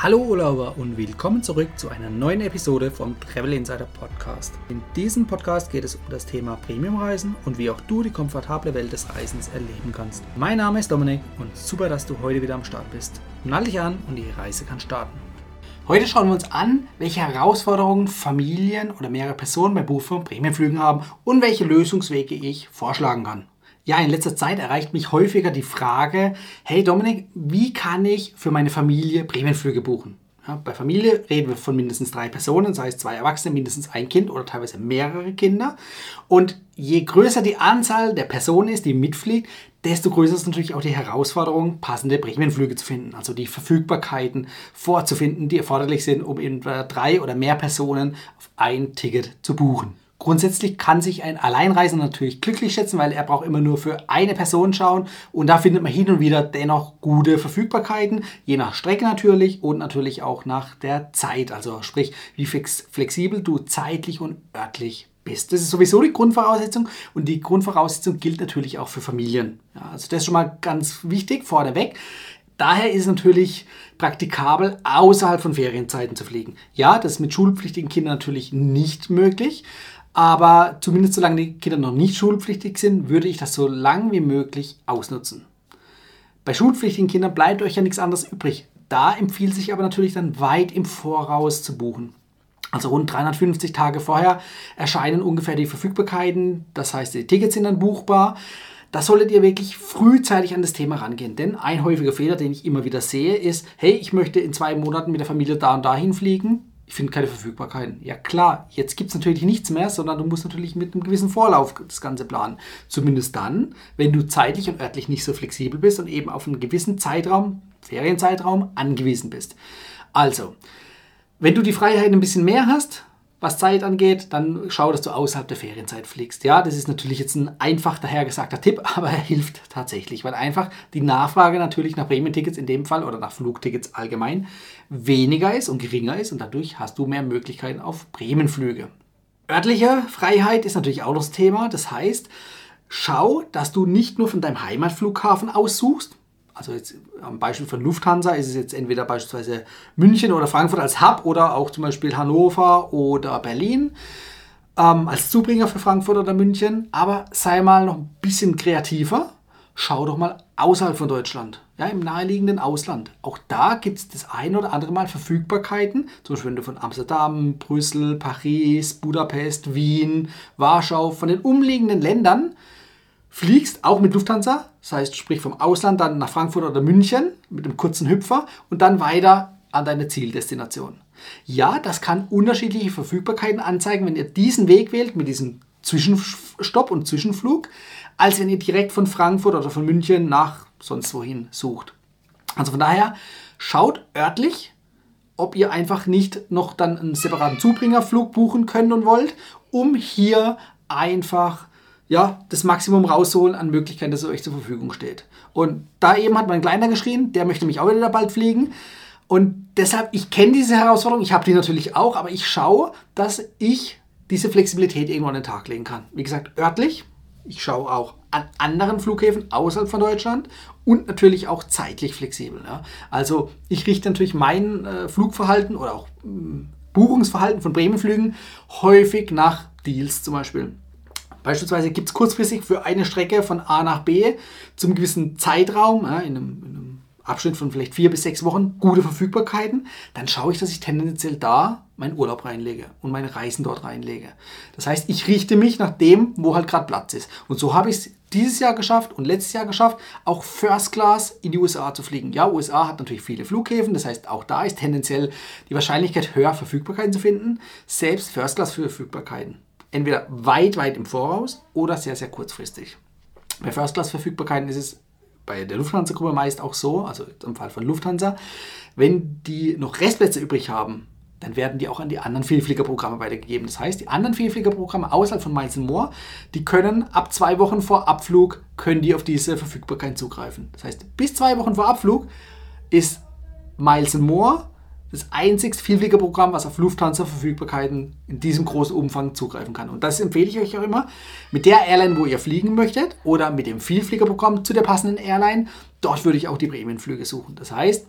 Hallo Urlauber und willkommen zurück zu einer neuen Episode vom Travel Insider Podcast. In diesem Podcast geht es um das Thema Premiumreisen und wie auch du die komfortable Welt des Reisens erleben kannst. Mein Name ist Dominik und super, dass du heute wieder am Start bist. Nall dich an und die Reise kann starten. Heute schauen wir uns an, welche Herausforderungen Familien oder mehrere Personen bei Buch von Prämienflügen haben und welche Lösungswege ich vorschlagen kann. Ja, in letzter Zeit erreicht mich häufiger die Frage, hey Dominik, wie kann ich für meine Familie Prämienflüge buchen? Ja, bei Familie reden wir von mindestens drei Personen, sei es zwei Erwachsene, mindestens ein Kind oder teilweise mehrere Kinder. Und je größer die Anzahl der Personen ist, die mitfliegt, desto größer ist natürlich auch die Herausforderung, passende Prämienflüge zu finden. Also die Verfügbarkeiten vorzufinden, die erforderlich sind, um eben drei oder mehr Personen auf ein Ticket zu buchen. Grundsätzlich kann sich ein Alleinreisender natürlich glücklich schätzen, weil er braucht immer nur für eine Person schauen und da findet man hin und wieder dennoch gute Verfügbarkeiten, je nach Strecke natürlich und natürlich auch nach der Zeit, also sprich, wie flexibel du zeitlich und örtlich bist. Das ist sowieso die Grundvoraussetzung und die Grundvoraussetzung gilt natürlich auch für Familien. Ja, also das ist schon mal ganz wichtig vorneweg. Daher ist es natürlich praktikabel, außerhalb von Ferienzeiten zu fliegen. Ja, das ist mit schulpflichtigen Kindern natürlich nicht möglich. Aber zumindest solange die Kinder noch nicht schulpflichtig sind, würde ich das so lang wie möglich ausnutzen. Bei schulpflichtigen Kindern bleibt euch ja nichts anderes übrig. Da empfiehlt sich aber natürlich dann weit im Voraus zu buchen. Also rund 350 Tage vorher erscheinen ungefähr die Verfügbarkeiten, das heißt die Tickets sind dann buchbar. Da solltet ihr wirklich frühzeitig an das Thema rangehen. Denn ein häufiger Fehler, den ich immer wieder sehe, ist, hey, ich möchte in zwei Monaten mit der Familie da und dahin fliegen ich finde keine Verfügbarkeiten. Ja klar, jetzt gibt es natürlich nichts mehr, sondern du musst natürlich mit einem gewissen Vorlauf das Ganze planen. Zumindest dann, wenn du zeitlich und örtlich nicht so flexibel bist und eben auf einen gewissen Zeitraum, Ferienzeitraum, angewiesen bist. Also, wenn du die Freiheit ein bisschen mehr hast, was Zeit angeht, dann schau, dass du außerhalb der Ferienzeit fliegst. Ja, das ist natürlich jetzt ein einfach dahergesagter Tipp, aber er hilft tatsächlich, weil einfach die Nachfrage natürlich nach Prämientickets in dem Fall oder nach Flugtickets allgemein weniger ist und geringer ist und dadurch hast du mehr Möglichkeiten auf Prämienflüge. Örtliche Freiheit ist natürlich auch das Thema. Das heißt, schau, dass du nicht nur von deinem Heimatflughafen aussuchst, also jetzt am Beispiel von Lufthansa ist es jetzt entweder beispielsweise München oder Frankfurt als Hub oder auch zum Beispiel Hannover oder Berlin ähm, als Zubringer für Frankfurt oder München. Aber sei mal noch ein bisschen kreativer. Schau doch mal außerhalb von Deutschland, ja, im naheliegenden Ausland. Auch da gibt es das ein oder andere Mal Verfügbarkeiten. Zum Beispiel, wenn du von Amsterdam, Brüssel, Paris, Budapest, Wien, Warschau, von den umliegenden Ländern fliegst, auch mit Lufthansa, das heißt, sprich vom Ausland dann nach Frankfurt oder München mit einem kurzen Hüpfer und dann weiter an deine Zieldestination. Ja, das kann unterschiedliche Verfügbarkeiten anzeigen, wenn ihr diesen Weg wählt mit diesem Zwischenstopp und Zwischenflug, als wenn ihr direkt von Frankfurt oder von München nach sonst wohin sucht. Also von daher schaut örtlich, ob ihr einfach nicht noch dann einen separaten Zubringerflug buchen könnt und wollt, um hier einfach ja, das Maximum rausholen an Möglichkeiten, das euch zur Verfügung steht. Und da eben hat mein Kleiner geschrien, der möchte mich auch wieder bald fliegen. Und deshalb, ich kenne diese Herausforderung, ich habe die natürlich auch, aber ich schaue, dass ich diese Flexibilität irgendwo an den Tag legen kann. Wie gesagt, örtlich, ich schaue auch an anderen Flughäfen außerhalb von Deutschland und natürlich auch zeitlich flexibel. Ja. Also ich richte natürlich mein äh, Flugverhalten oder auch äh, Buchungsverhalten von Bremenflügen häufig nach Deals zum Beispiel. Beispielsweise gibt es kurzfristig für eine Strecke von A nach B zum gewissen Zeitraum, ja, in, einem, in, einem, Abschnitt von vielleicht vier bis sechs Wochen, gute Verfügbarkeiten. Dann schaue ich, dass ich tendenziell da meinen Urlaub reinlege und meine Reisen dort reinlege. Das heißt, ich richte mich nach dem, wo halt gerade Platz ist. Und so habe ich es dieses Jahr geschafft und letztes Jahr geschafft, auch First Class in die USA zu fliegen. Ja, USA hat natürlich viele Flughäfen, das heißt, auch da ist tendenziell die Wahrscheinlichkeit höher, Verfügbarkeiten zu finden. Selbst First Class für Verfügbarkeiten entweder weit, weit im Voraus oder sehr, sehr kurzfristig. Bei First-Class-Verfügbarkeiten ist es bei der Lufthansa-Gruppe meist auch so, also im Fall von Lufthansa, wenn die noch Restplätze übrig haben, dann werden die auch an die anderen Vielfliegerprogramme weitergegeben. Das heißt, die anderen Vielfliegerprogramme außerhalb von Miles More, die können ab zwei Wochen vor Abflug, können die auf diese Verfügbarkeit zugreifen. Das heißt, bis zwei Wochen vor Abflug ist Miles More das einzigste Vielfliegerprogramm, was auf Lufthansa-Verfügbarkeiten in diesem großen Umfang zugreifen kann. Und das empfehle ich euch auch immer. Mit der Airline, wo ihr fliegen möchtet oder mit dem Vielfliegerprogramm zu der passenden Airline, dort würde ich auch die Prämienflüge suchen. Das heißt,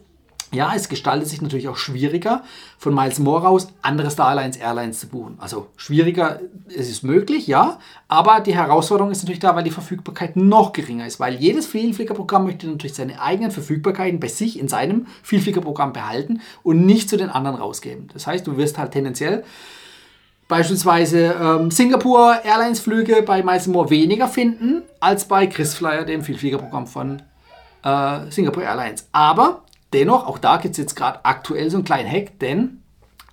ja, es gestaltet sich natürlich auch schwieriger, von Miles raus andere Star Alliance Airlines zu buchen. Also schwieriger, es ist möglich, ja, aber die Herausforderung ist natürlich da, weil die Verfügbarkeit noch geringer ist, weil jedes Vielfliegerprogramm möchte natürlich seine eigenen Verfügbarkeiten bei sich in seinem Vielfliegerprogramm behalten und nicht zu den anderen rausgeben. Das heißt, du wirst halt tendenziell beispielsweise ähm, Singapur Airlines Flüge bei Miles More weniger finden als bei KrisFlyer, dem Vielfliegerprogramm von äh, Singapore Airlines. Aber Dennoch, auch da gibt es jetzt gerade aktuell so einen kleinen Hack, denn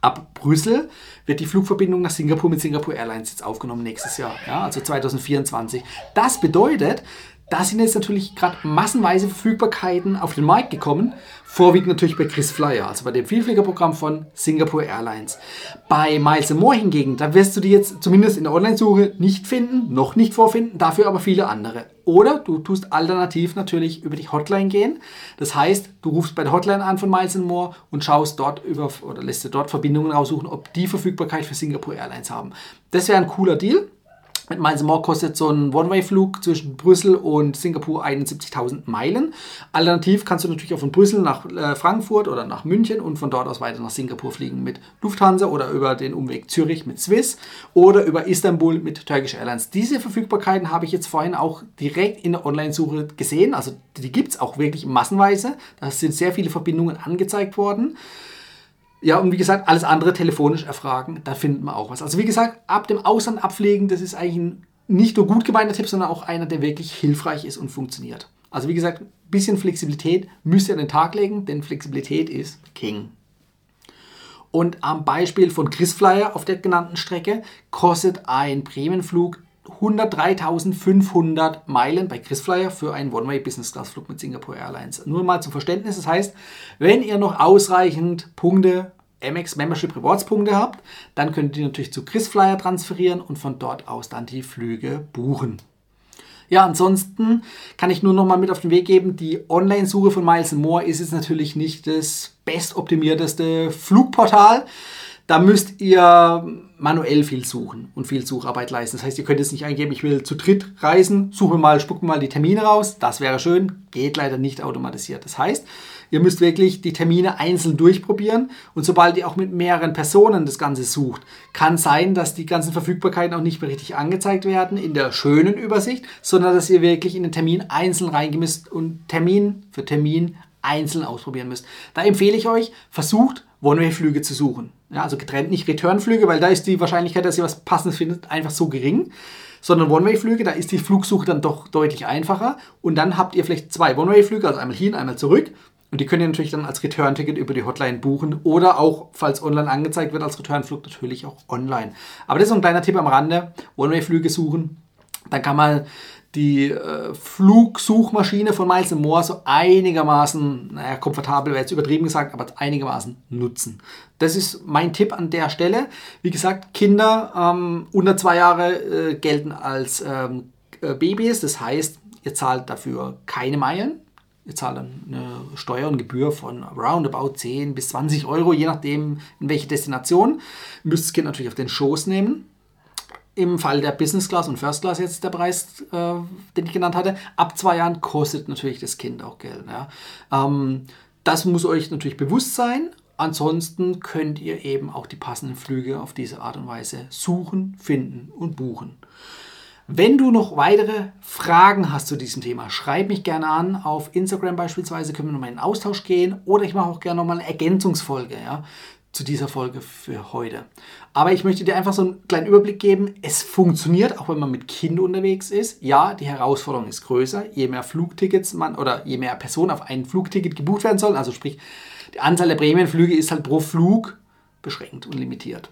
ab Brüssel wird die Flugverbindung nach Singapur mit Singapore Airlines jetzt aufgenommen nächstes Jahr, ja, also 2024. Das bedeutet, da sind jetzt natürlich gerade massenweise Verfügbarkeiten auf den Markt gekommen, vorwiegend natürlich bei Chris Flyer, also bei dem Vielfliegerprogramm von Singapore Airlines. Bei Miles More hingegen, da wirst du die jetzt zumindest in der Online-Suche nicht finden, noch nicht vorfinden, dafür aber viele andere. Oder du tust alternativ natürlich über die Hotline gehen. Das heißt, du rufst bei der Hotline an von Miles More und schaust dort über oder lässt dir dort Verbindungen raussuchen, ob die Verfügbarkeit für Singapore Airlines haben. Das wäre ein cooler Deal. Mit Miles More kostet so ein One-Way-Flug zwischen Brüssel und Singapur 71.000 Meilen. Alternativ kannst du natürlich auch von Brüssel nach äh, Frankfurt oder nach München und von dort aus weiter nach Singapur fliegen mit Lufthansa oder über den Umweg Zürich mit Swiss oder über Istanbul mit Turkish Airlines. Diese Verfügbarkeiten habe ich jetzt vorhin auch direkt in der Online-Suche gesehen. Also die gibt es auch wirklich massenweise. Da sind sehr viele Verbindungen angezeigt worden. Ja, und wie gesagt, alles andere telefonisch erfragen, da findet man auch was. Also wie gesagt, ab dem Ausland abpflegen, das ist eigentlich ein nicht nur gut gemeinter Tipp, sondern auch einer, der wirklich hilfreich ist und funktioniert. Also wie gesagt, ein bisschen Flexibilität müsst ihr an den Tag legen, denn Flexibilität ist King. Und am Beispiel von KrisFlyer auf der genannten Strecke kostet ein Prämienflug 103.500 Meilen bei KrisFlyer für einen One-Way Business Class Flug mit Singapore Airlines. Nur mal zum Verständnis, das heißt, wenn ihr noch ausreichend Punkte Amex Membership Rewards Punkte habt, dann könnt ihr natürlich zu KrisFlyer transferieren und von dort aus dann die Flüge buchen. Ja, ansonsten kann ich nur noch mal mit auf den Weg geben, die Online-Suche von Miles More ist jetzt natürlich nicht das bestoptimierteste Flugportal. Da müsst ihr manuell viel suchen und viel Sucharbeit leisten. Das heißt, ihr könnt jetzt nicht eingeben, ich will zu dritt reisen, suche mal, spucke mal die Termine raus. Das wäre schön, geht leider nicht automatisiert. Das heißt, ihr müsst wirklich die Termine einzeln durchprobieren und sobald ihr auch mit mehreren Personen das Ganze sucht, kann sein, dass die ganzen Verfügbarkeiten auch nicht mehr richtig angezeigt werden in der schönen Übersicht, sondern dass ihr wirklich in den Termin einzeln reingemisst und Termin für Termin einzeln ausprobieren müsst. Da empfehle ich euch, versucht One-Way-Flüge zu suchen. Ja, also getrennt nicht Return-Flüge, weil da ist die Wahrscheinlichkeit, dass ihr was Passendes findet, einfach so gering. Sondern One-Way-Flüge, da ist die Flugsuche dann doch deutlich einfacher. Und dann habt ihr vielleicht zwei One-Way-Flüge, also einmal hin, einmal zurück. Und die könnt ihr natürlich dann als Return-Ticket über die Hotline buchen oder auch, falls online angezeigt wird, als Return-Flug natürlich auch online. Aber das ist so ein kleiner Tipp am Rande: One-Way-Flüge suchen. Dann kann man die äh, Flugsuchmaschine von Miles More so einigermaßen, naja, komfortabel wäre jetzt übertrieben gesagt, aber einigermaßen nutzen. Das ist mein Tipp an der Stelle. Wie gesagt, Kinder ähm, unter zwei Jahre äh, gelten als ähm, äh, Babys, das heißt, ihr zahlt dafür keine Meilen. Ihr zahlt dann eine Steuer und Gebühr von roundabout 10 bis 20 Euro, je nachdem in welche Destination. Müsst das Kind natürlich auf den Schoß nehmen im Fall der Business Class und First Class jetzt der Preis, äh, den ich genannt hatte. Ab zwei Jahren kostet natürlich das Kind auch Geld. Ja. Ähm, das muss euch natürlich bewusst sein. Ansonsten könnt ihr eben auch die passenden Flüge auf diese Art und Weise suchen, finden und buchen. Wenn du noch weitere Fragen hast zu diesem Thema, schreib mich gerne an. Auf Instagram beispielsweise können wir nochmal in Austausch gehen oder ich mache auch gerne nochmal eine Ergänzungsfolge. Ja zu dieser Folge für heute. Aber ich möchte dir einfach so einen kleinen Überblick geben. Es funktioniert, auch wenn man mit Kind unterwegs ist. Ja, die Herausforderung ist größer. Je mehr Flugtickets man oder je mehr Personen auf ein Flugticket gebucht werden sollen, also sprich, die Anzahl der Prämienflüge ist halt pro Flug beschränkt und limitiert.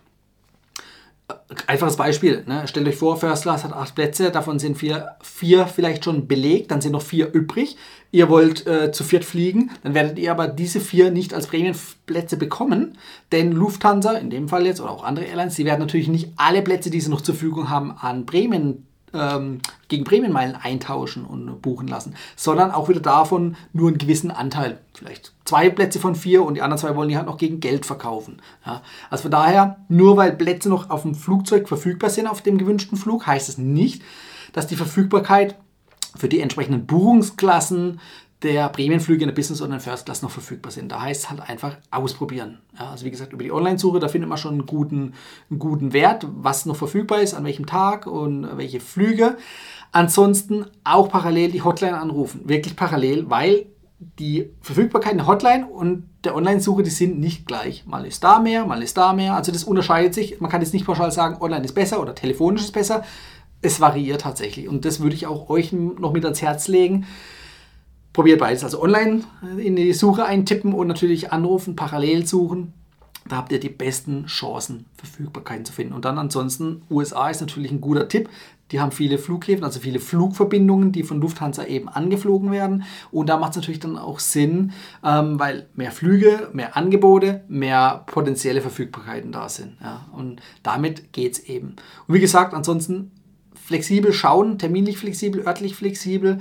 Einfaches Beispiel, ne? stellt euch vor, First Class hat acht Plätze, davon sind vier, vier vielleicht schon belegt, dann sind noch vier übrig. Ihr wollt äh, zu viert fliegen, dann werdet ihr aber diese vier nicht als Prämienplätze bekommen, denn Lufthansa, in dem Fall jetzt, oder auch andere Airlines, die werden natürlich nicht alle Plätze, die sie noch zur Verfügung haben, an Prämien ähm, gegen Prämienmeilen eintauschen und buchen lassen, sondern auch wieder davon nur einen gewissen Anteil, vielleicht zwei Plätze von vier und die anderen zwei wollen die halt noch gegen Geld verkaufen. Ja, also von daher, nur weil Plätze noch auf dem Flugzeug verfügbar sind, auf dem gewünschten Flug, heißt es nicht, dass die Verfügbarkeit für die entsprechenden Buchungsklassen der Prämienflüge in der Business oder in First Class noch verfügbar sind. Da heißt es halt einfach ausprobieren. Ja, also wie gesagt, über die Online-Suche, da findet man schon einen guten, einen guten Wert, was noch verfügbar ist, an welchem Tag und welche Flüge. Ansonsten auch parallel die Hotline anrufen. Wirklich parallel, weil die Verfügbarkeit der Hotline und der Online-Suche, die sind nicht gleich. Mal ist da mehr, mal ist da mehr. Also das unterscheidet sich. Man kann jetzt nicht pauschal sagen, online ist besser oder telefonisch ist besser. Es variiert tatsächlich. Und das würde ich auch euch noch mit ans Herz legen. Probiert beides. Also online in die Suche eintippen und natürlich anrufen, parallel suchen. Da habt ihr die besten Chancen, Verfügbarkeiten zu finden. Und dann ansonsten, USA ist natürlich ein guter Tipp. Die haben viele Flughäfen, also viele Flugverbindungen, die von Lufthansa eben angeflogen werden. Und da macht es natürlich dann auch Sinn, ähm, weil mehr Flüge, mehr Angebote, mehr potenzielle Verfügbarkeiten da sind. Ja. Und damit geht es eben. Und wie gesagt, ansonsten flexibel schauen, terminlich flexibel, örtlich flexibel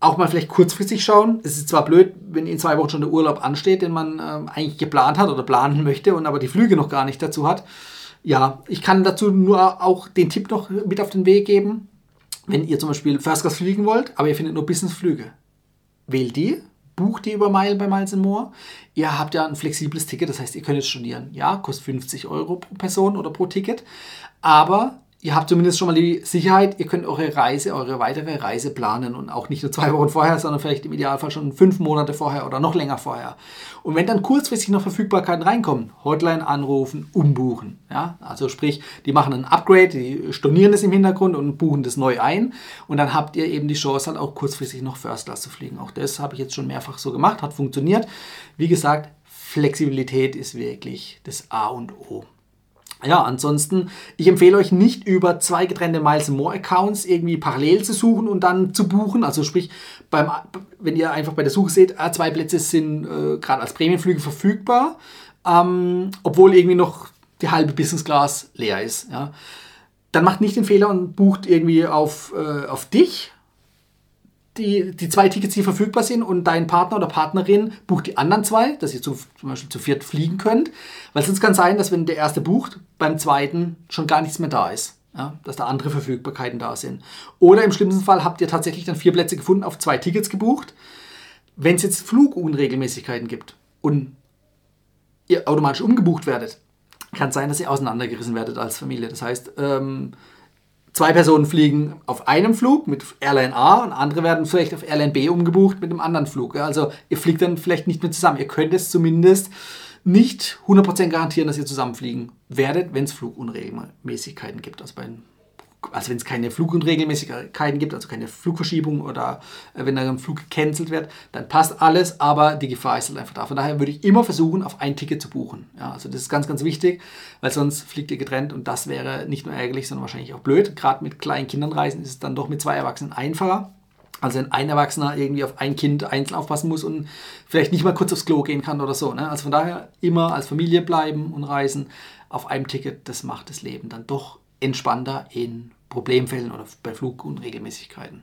auch mal vielleicht kurzfristig schauen. Es ist zwar blöd, wenn in zwei Wochen schon der Urlaub ansteht, den man ähm, eigentlich geplant hat oder planen möchte und aber die Flüge noch gar nicht dazu hat. Ja, ich kann dazu nur auch den Tipp noch mit auf den Weg geben. Wenn ihr zum Beispiel First Class fliegen wollt, aber ihr findet nur Business-Flüge, wählt die, bucht die über Mile bei Miles More. Ihr habt ja ein flexibles Ticket, das heißt, ihr könnt jetzt stornieren. Ja, kostet 50 Euro pro Person oder pro Ticket. Aber ihr habt zumindest schon mal die Sicherheit, ihr könnt eure Reise, eure weitere Reise planen und auch nicht nur zwei Wochen vorher, sondern vielleicht im Idealfall schon fünf Monate vorher oder noch länger vorher. Und wenn dann kurzfristig noch Verfügbarkeiten reinkommen, Hotline anrufen, umbuchen. Ja? Also sprich, die machen ein Upgrade, die stornieren das im Hintergrund und buchen das neu ein und dann habt ihr eben die Chance halt auch kurzfristig noch First Class zu fliegen. Auch das habe ich jetzt schon mehrfach so gemacht, hat funktioniert. Wie gesagt, Flexibilität ist wirklich das A und O. Ja, ansonsten, ich empfehle euch nicht über zwei getrennte Miles More Accounts irgendwie parallel zu suchen und dann zu buchen. Also sprich, beim, wenn ihr einfach bei der Suche seht, ah, zwei Plätze sind äh, gerade als Prämienflüge verfügbar, ähm, obwohl irgendwie noch die halbe Business Class leer ist. Ja. Dann macht nicht den Fehler und bucht irgendwie auf, äh, auf dich die, die zwei Tickets, die verfügbar sind und dein Partner oder Partnerin bucht die anderen zwei, dass ihr zu, zum Beispiel zu viert fliegen könnt. Weil sonst kann es sein, dass wenn der erste bucht, beim zweiten schon gar nichts mehr da ist. Ja, dass da andere Verfügbarkeiten da sind. Oder im schlimmsten Fall habt ihr tatsächlich dann vier Plätze gefunden, auf zwei Tickets gebucht. Wenn es jetzt Flugunregelmäßigkeiten gibt und ihr automatisch umgebucht werdet, kann es sein, dass ihr auseinandergerissen werdet als Familie. Das heißt, ähm, zwei Personen fliegen auf einem Flug mit Airline A und andere werden vielleicht auf Airline B umgebucht mit einem anderen Flug. Also ihr fliegt dann vielleicht nicht mehr zusammen. Ihr könnt es zumindest nicht 100% garantieren, dass ihr zusammenfliegen werdet, wenn es Flugunregelmäßigkeiten gibt. Also bei also wenn es keine Flugunregelmäßigkeiten gibt, also keine Flugverschiebung oder äh, wenn ein Flug gecancelt wird, dann passt alles, aber die Gefahr ist halt einfach da. Von daher würde ich immer versuchen, auf ein Ticket zu buchen. Ja, also das ist ganz, ganz wichtig, weil sonst fliegt ihr getrennt und das wäre nicht nur ärgerlich, sondern wahrscheinlich auch blöd. Gerade mit kleinen Kindern reisen ist es dann doch mit zwei Erwachsenen einfacher. Also wenn ein Erwachsener irgendwie auf ein Kind einzeln aufpassen muss und vielleicht nicht mal kurz aufs Klo gehen kann oder so. Ne? Also von daher immer als Familie bleiben und reisen auf einem Ticket, das macht das Leben dann doch entspannter in Problemfällen oder bei Flugunregelmäßigkeiten.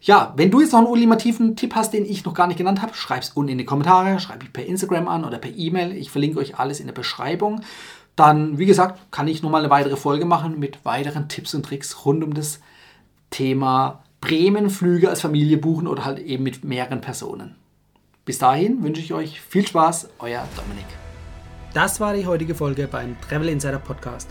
Ja, wenn du jetzt noch einen ultimativen Tipp hast, den ich noch gar nicht genannt habe, schreib es unten in die Kommentare, schreib mich per Instagram an oder per E-Mail. Ich verlinke euch alles in der Beschreibung. Dann, wie gesagt, kann ich nochmal eine weitere Folge machen mit weiteren Tipps und Tricks rund um das Thema Bremenflüge als Familie buchen oder halt eben mit mehreren Personen. Bis dahin wünsche ich euch viel Spaß, euer Dominik. Das war die heutige Folge beim Travel Insider Podcast.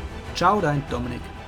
Ciao, dein Dominik.